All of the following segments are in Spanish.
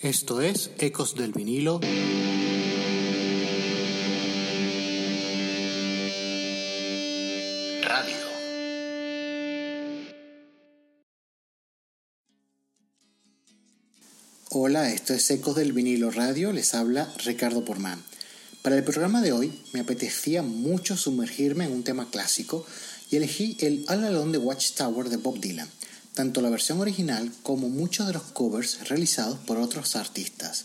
Esto es Ecos del vinilo. Radio. Hola, esto es Ecos del vinilo radio, les habla Ricardo Porman. Para el programa de hoy me apetecía mucho sumergirme en un tema clásico y elegí el All Alone the Watchtower de Bob Dylan tanto la versión original como muchos de los covers realizados por otros artistas.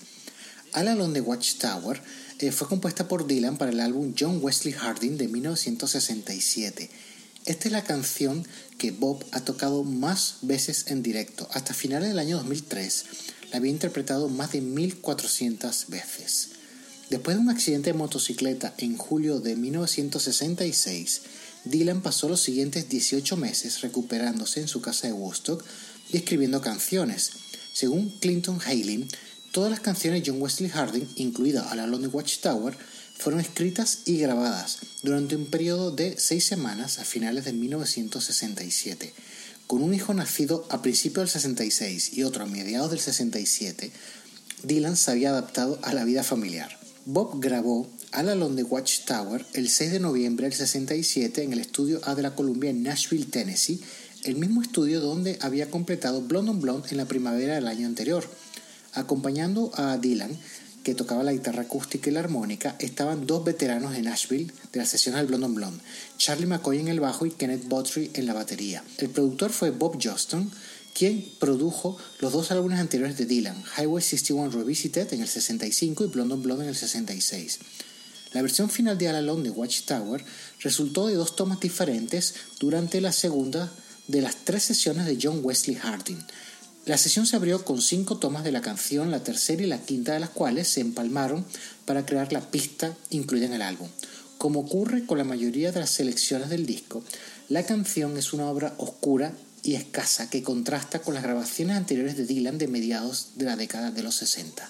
All Alone the Watchtower eh, fue compuesta por Dylan para el álbum John Wesley Harding de 1967. Esta es la canción que Bob ha tocado más veces en directo. Hasta finales del año 2003 la había interpretado más de 1400 veces. Después de un accidente de motocicleta en julio de 1966, Dylan pasó los siguientes 18 meses recuperándose en su casa de Woodstock y escribiendo canciones. Según Clinton Haley, todas las canciones de John Wesley Harding, incluida A la Lonely Watchtower, fueron escritas y grabadas durante un periodo de seis semanas a finales de 1967. Con un hijo nacido a principios del 66 y otro a mediados del 67, Dylan se había adaptado a la vida familiar. Bob grabó All Alone the Watchtower el 6 de noviembre del 67 en el estudio A de la Columbia en Nashville, Tennessee, el mismo estudio donde había completado Blonde on Blonde en la primavera del año anterior. Acompañando a Dylan, que tocaba la guitarra acústica y la armónica, estaban dos veteranos de Nashville de la sesión del Blonde on Blonde, Charlie McCoy en el bajo y Kenneth Botry en la batería. El productor fue Bob Johnston, quien produjo los dos álbumes anteriores de Dylan, Highway 61 Revisited en el 65 y Blonde on Blonde en el 66. La versión final de All Alone de Watchtower resultó de dos tomas diferentes durante la segunda de las tres sesiones de John Wesley Harding. La sesión se abrió con cinco tomas de la canción, la tercera y la quinta de las cuales se empalmaron para crear la pista incluida en el álbum. Como ocurre con la mayoría de las selecciones del disco, la canción es una obra oscura y escasa que contrasta con las grabaciones anteriores de Dylan de mediados de la década de los 60.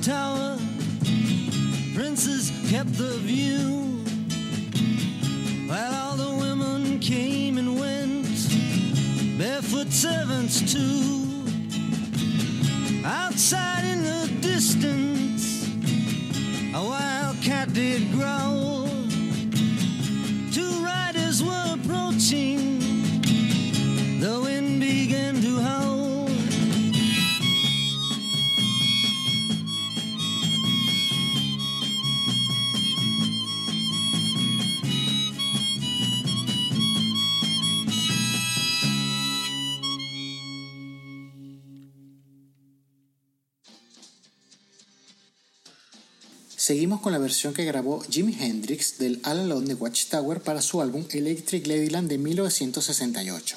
watchtower, princes kept the view. While all the women came and went, barefoot servants too. Outside Con la versión que grabó Jimi Hendrix del All Alone de Watchtower para su álbum Electric Ladyland de 1968.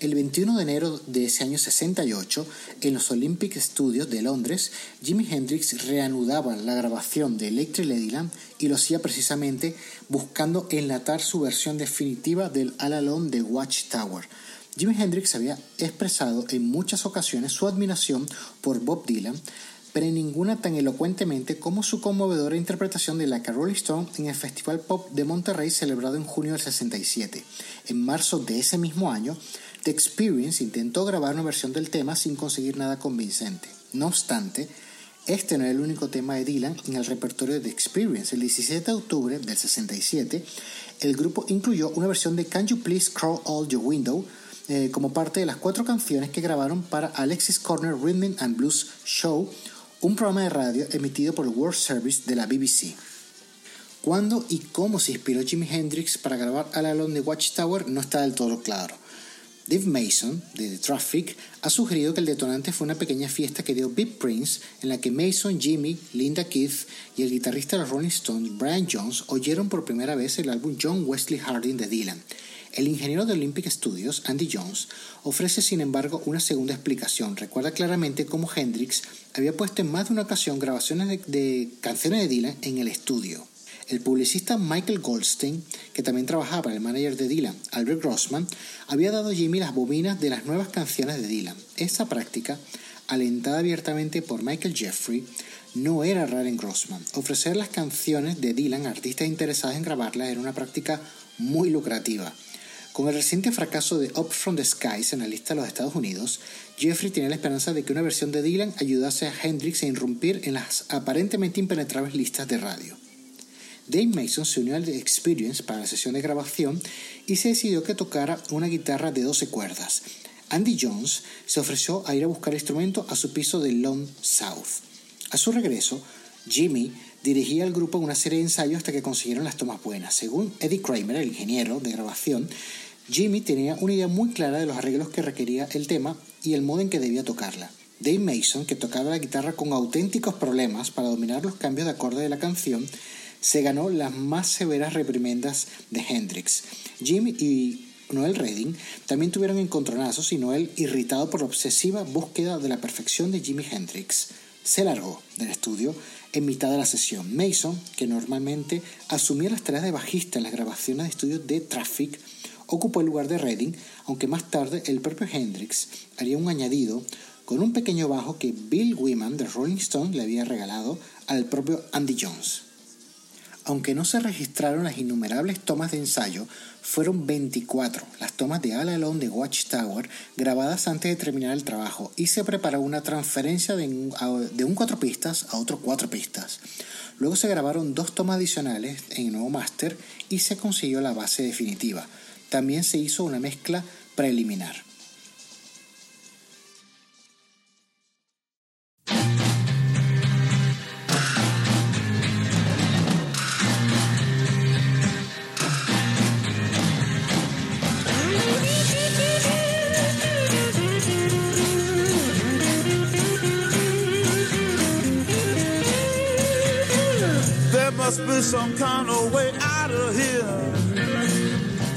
El 21 de enero de ese año 68, en los Olympic Studios de Londres, Jimi Hendrix reanudaba la grabación de Electric Ladyland y lo hacía precisamente buscando enlatar su versión definitiva del All Alone de Watchtower. Jimi Hendrix había expresado en muchas ocasiones su admiración por Bob Dylan, pero ninguna tan elocuentemente como su conmovedora interpretación de la Rolling Stone en el Festival Pop de Monterrey celebrado en junio del 67. En marzo de ese mismo año, The Experience intentó grabar una versión del tema sin conseguir nada convincente. No obstante, este no era el único tema de Dylan en el repertorio de The Experience. El 17 de octubre del 67, el grupo incluyó una versión de Can You Please Crawl All Your Window eh, como parte de las cuatro canciones que grabaron para Alexis Corner Rhythm and Blues Show, un programa de radio emitido por el World Service de la BBC. ¿Cuándo y cómo se inspiró Jimi Hendrix para grabar All Alone de Watchtower no está del todo claro. Dave Mason, de The Traffic, ha sugerido que el detonante fue una pequeña fiesta que dio Big Prince, en la que Mason, Jimmy, Linda Keith y el guitarrista de los Rolling Stones, Brian Jones, oyeron por primera vez el álbum John Wesley Harding de Dylan. El ingeniero de Olympic Studios, Andy Jones, ofrece sin embargo una segunda explicación. Recuerda claramente cómo Hendrix había puesto en más de una ocasión grabaciones de, canciones de Dylan en el estudio. El publicista Michael Goldstein, que también trabajaba para el manager de Dylan, Albert Grossman, había dado a Jimmy las bobinas de las nuevas canciones de Dylan. Esta práctica, alentada abiertamente por Michael Jeffrey, no era rara en Grossman. Ofrecer las canciones de Dylan a artistas interesados en grabarlas era una práctica muy lucrativa. Con el reciente fracaso de Up From the Skies en la lista de los Estados Unidos, Jeffrey tenía la esperanza de que una versión de Dylan ayudase a Hendrix a irrumpir en las aparentemente impenetrables listas de radio. Dave Mason se unió al The Experience para la sesión de grabación y se decidió que tocara una guitarra de 12 cuerdas. Andy Jones se ofreció a ir a buscar el instrumento a su piso de Long South. A su regreso, Jimmy dirigía al grupo una serie de ensayos hasta que consiguieron las tomas buenas. Según Eddie Kramer, el ingeniero de grabación, Jimmy tenía una idea muy clara de los arreglos que requería el tema y el modo en que debía tocarla. Dave Mason, que tocaba la guitarra con auténticos problemas para dominar los cambios de acorde de la canción, se ganó las más severas reprimendas de Hendrix. Jimmy y Noel Redding también tuvieron encontronazos y Noel, irritado por la obsesiva búsqueda de la perfección de Jimi Hendrix, se largó del estudio en mitad de la sesión. Mason, que normalmente asumía las tareas de bajista en las grabaciones de estudio de Traffic, ocupó el lugar de Redding, aunque más tarde el propio Hendrix haría un añadido con un pequeño bajo que Bill Wyman de Rolling Stone le había regalado al propio Andy Jones. Aunque no se registraron las innumerables tomas de ensayo, fueron 24 las tomas de All Alone de Watchtower grabadas antes de terminar el trabajo y se preparó una transferencia de un, cuatro pistas a otro cuatro pistas. Luego se grabaron dos tomas adicionales en el nuevo máster y se consiguió la base definitiva. También se hizo una mezcla preliminar. must be some kind of way out of here.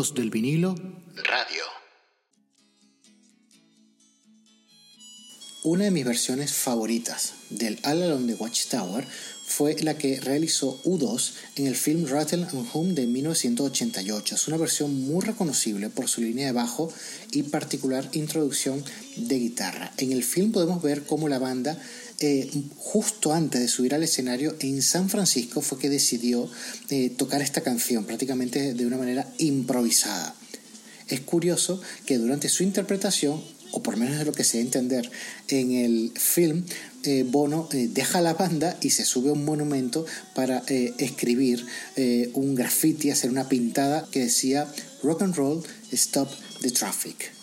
Del vinilo Radio. Una de mis versiones favoritas del All Along the Watchtower fue la que realizó U2 en el film Rattle and Home de 1988. Es una versión muy reconocible por su línea de bajo y particular introducción de guitarra. En el film podemos ver cómo la banda eh, justo antes de subir al escenario en San Francisco fue que decidió eh, tocar esta canción prácticamente de una manera improvisada. Es curioso que durante su interpretación, o por menos de lo que se entender en el film, eh, Bono deja la banda y se sube a un monumento para escribir un graffiti, hacer una pintada que decía Rock and Roll, Stop the Traffic.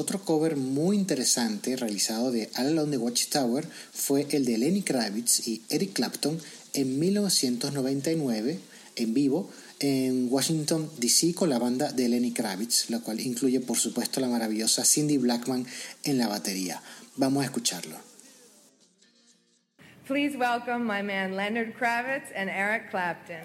Otro cover muy interesante realizado de All Along the Watchtower fue el de Lenny Kravitz y Eric Clapton en 1999 en vivo en Washington DC con la banda de Lenny Kravitz, la cual incluye por supuesto la maravillosa Cindy Blackman en la batería. Vamos a escucharlo. Please welcome my man Leonard Kravitz and Eric Clapton.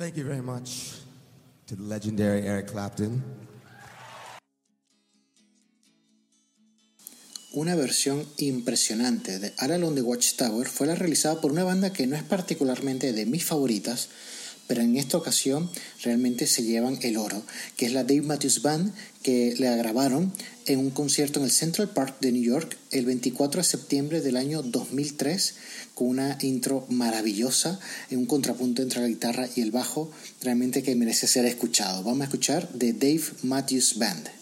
Thank you very much to the legendary Eric Clapton. Una versión impresionante de All Along the Watchtower fue la realizada por una banda que no es particularmente de mis favoritas, pero en esta ocasión realmente se llevan el oro, que es la Dave Matthews Band, que la grabaron en un concierto en el Central Park de New York el 24 de septiembre del año 2003, con una intro maravillosa, en un contrapunto entre la guitarra y el bajo, realmente que merece ser escuchado. Vamos a escuchar de Dave Matthews Band.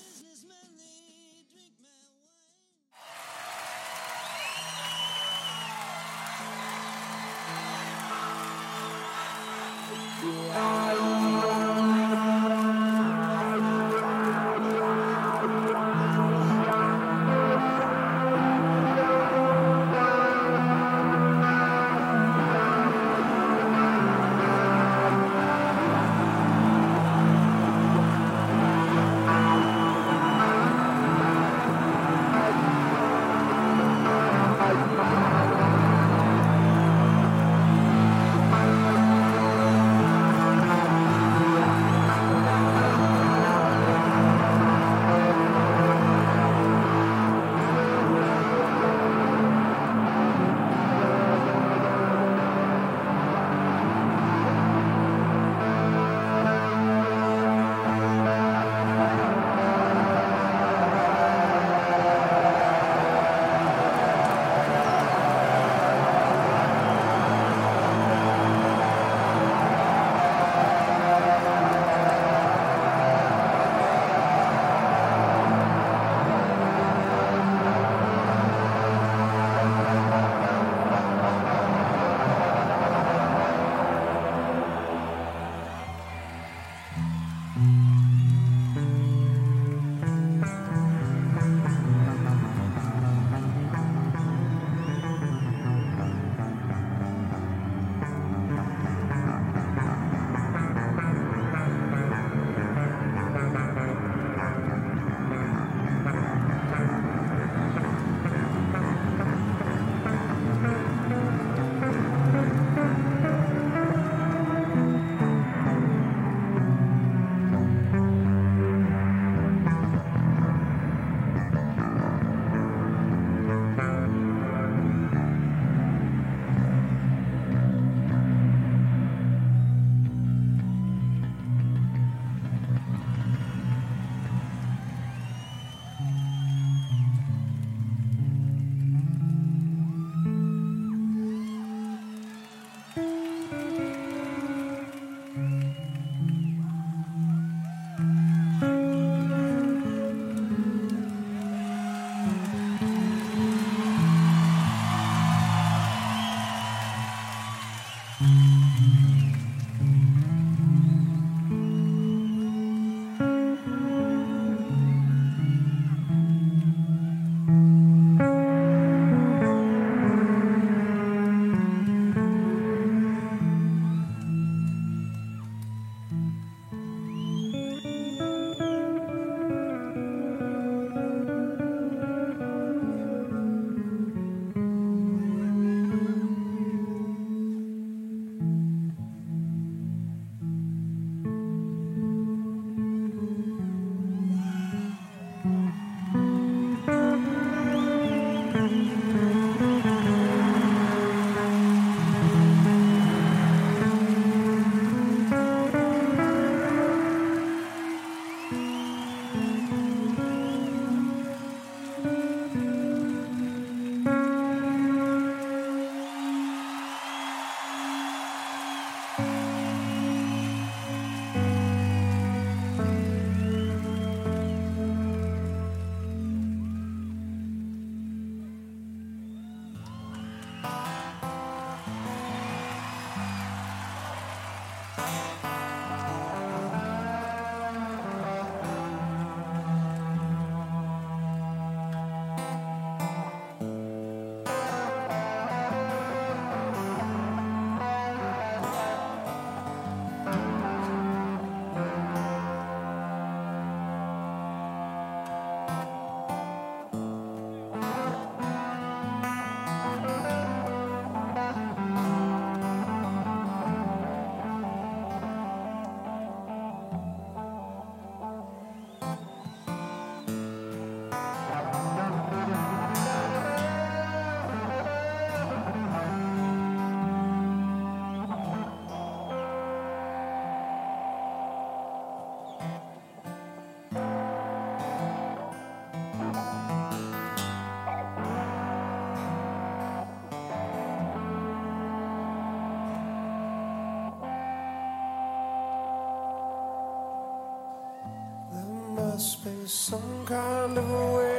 Some kind of way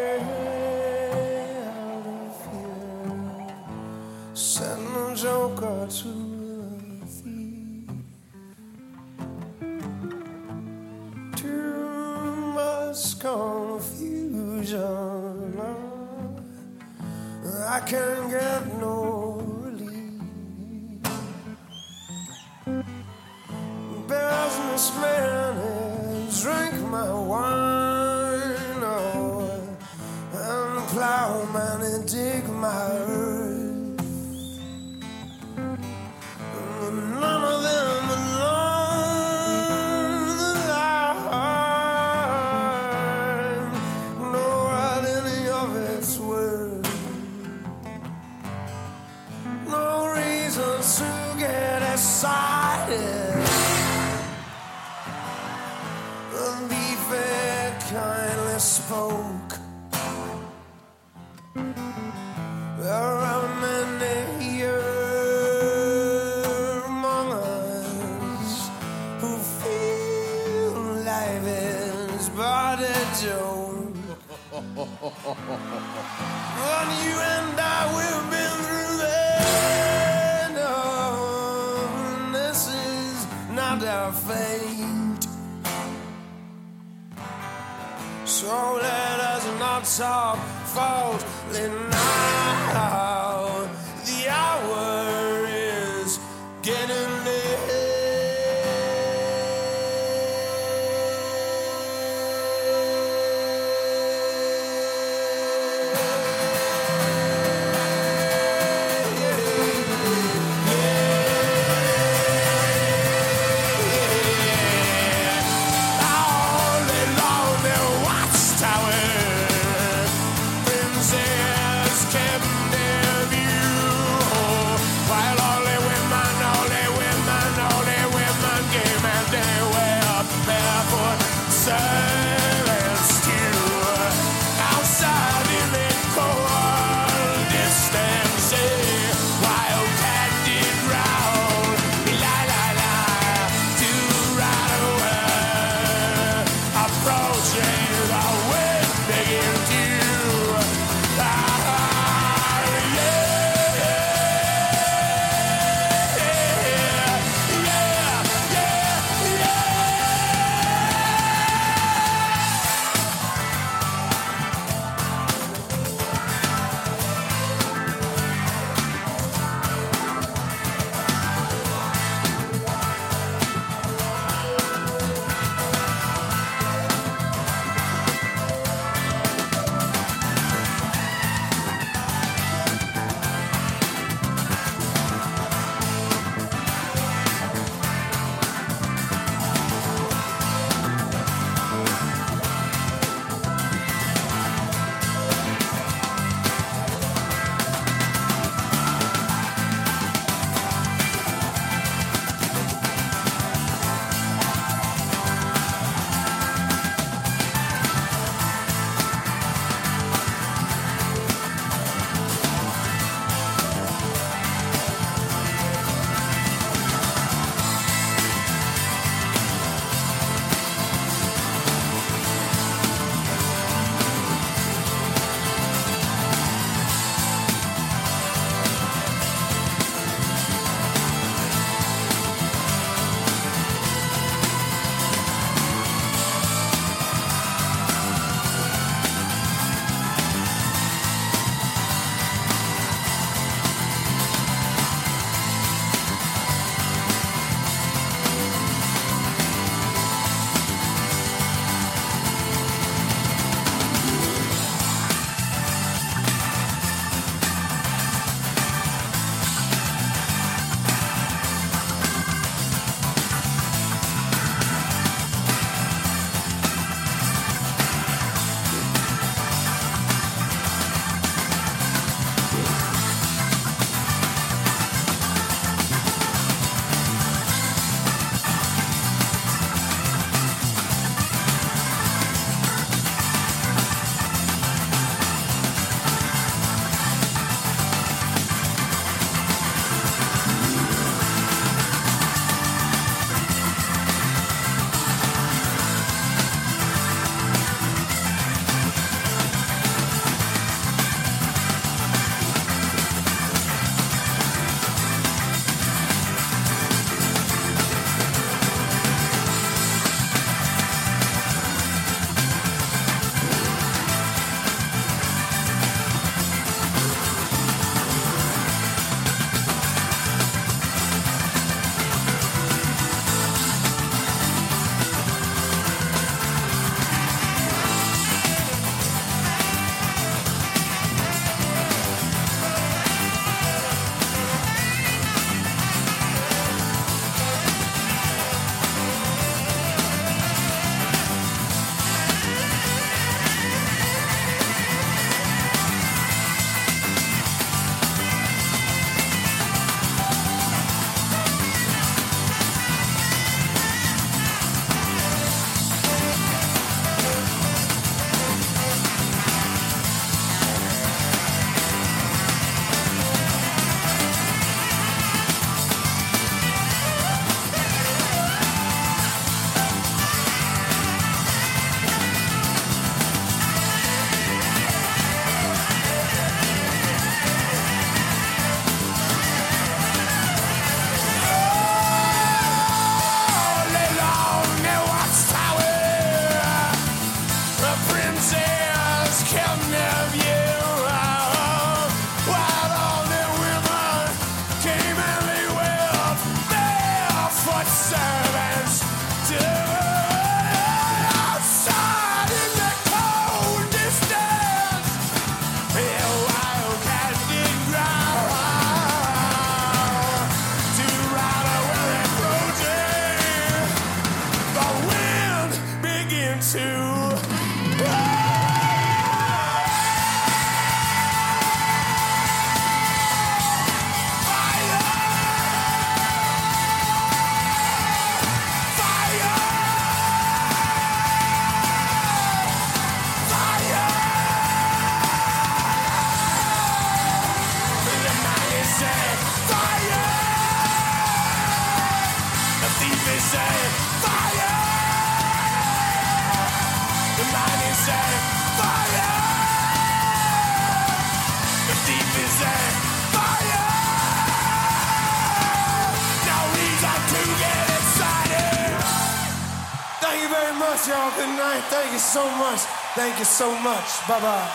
so much. Thank you so much. Bye bye.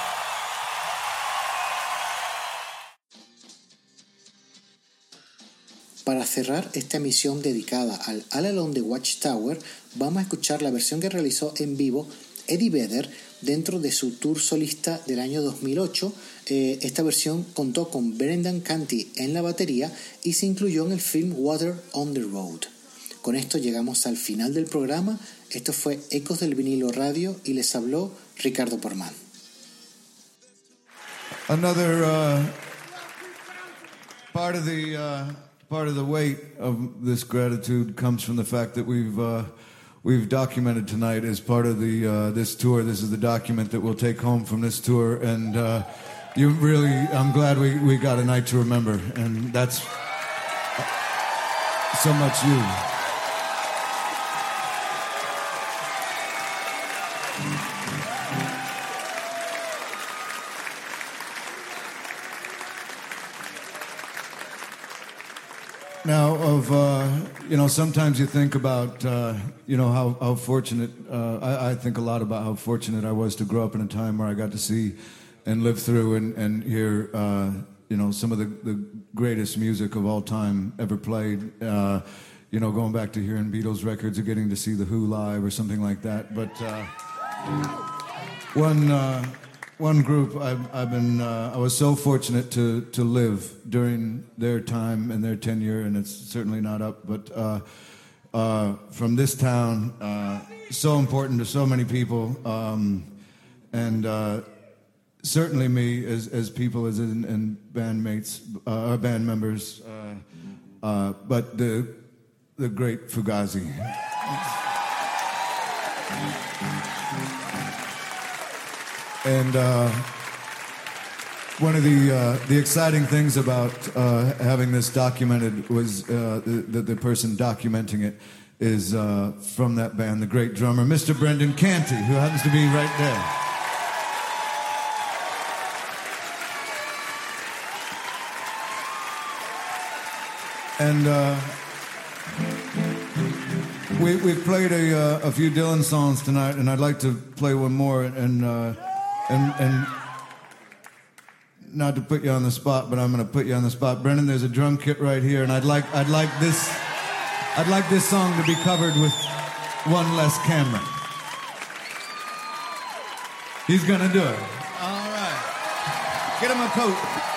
Para cerrar esta emisión dedicada al All Along the Watchtower, vamos a escuchar la versión que realizó en vivo Eddie Vedder dentro de su tour solista del año 2008. Eh, esta versión contó con Brendan Canty en la batería y se incluyó en el film Water on the Road. Con esto llegamos al final del programa. Esto fue Ecos del vinilo radio y les habló Ricardo Porman. Another uh, part of the uh, part of the weight of this gratitude comes from the fact that we've uh, we've documented tonight as part of the uh, this tour. This is the document that we'll take home from this tour, and uh, you really, I'm glad we, we got a night to remember, and that's so much you. Of uh, you know, sometimes you think about uh, you know how how fortunate. Uh, I, I think a lot about how fortunate I was to grow up in a time where I got to see and live through and and hear uh, you know some of the the greatest music of all time ever played. Uh, you know, going back to hearing Beatles records or getting to see the Who live or something like that. But uh, one uh, one group I've, I've been uh, I was so fortunate to to live during their time and their tenure, and it's certainly not up. But uh, uh, from this town, uh, so important to so many people, um, and uh, certainly me as as people as in, and bandmates, uh, our band members. But the the great Fugazi. And uh, one of the uh, the exciting things about uh, having this documented was uh, the, the person documenting it is uh, from that band, the great drummer, Mr. Brendan Canty, who happens to be right there. And uh, we, we've played a, a few Dylan songs tonight, and I'd like to play one more. And, and, and not to put you on the spot, but I'm going to put you on the spot. Brendan, there's a drum kit right here, and I'd like, I'd like this, I'd like this song to be covered with one less camera. He's going to do it. All right. Get him a coat.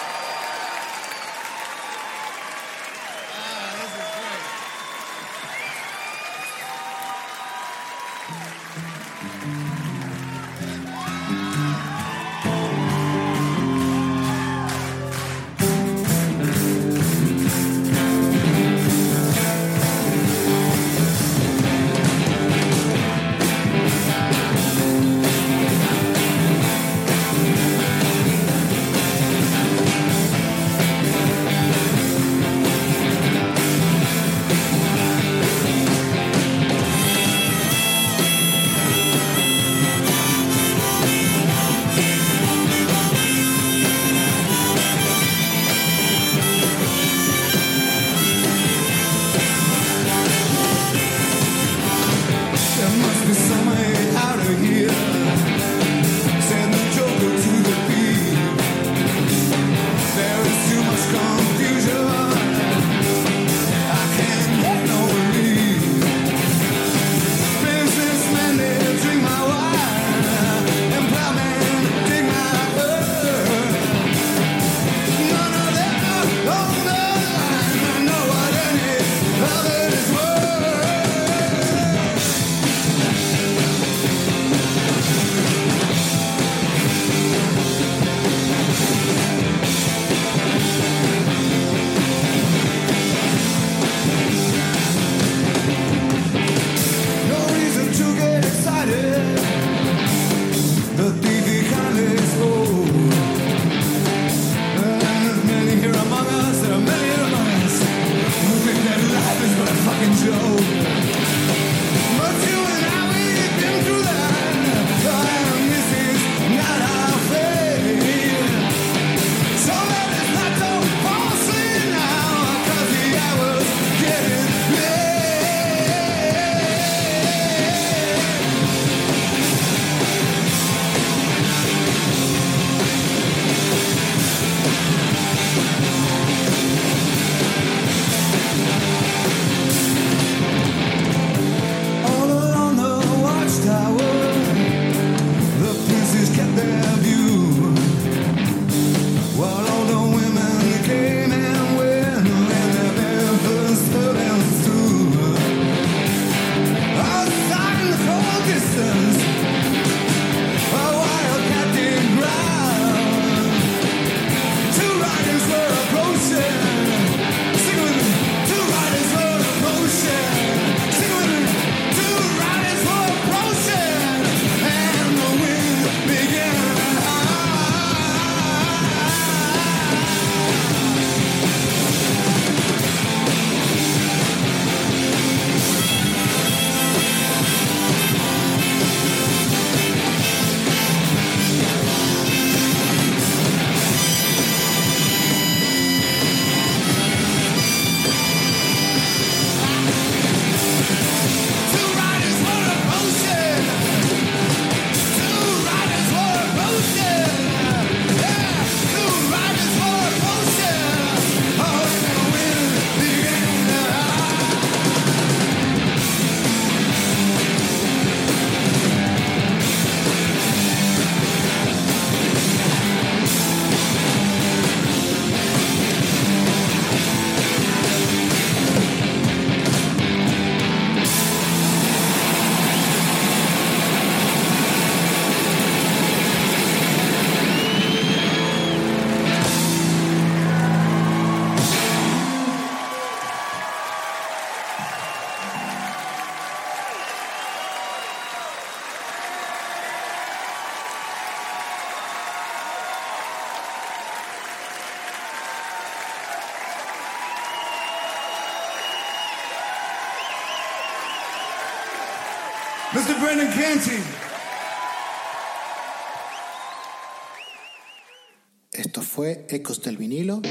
Ecos del vinilo.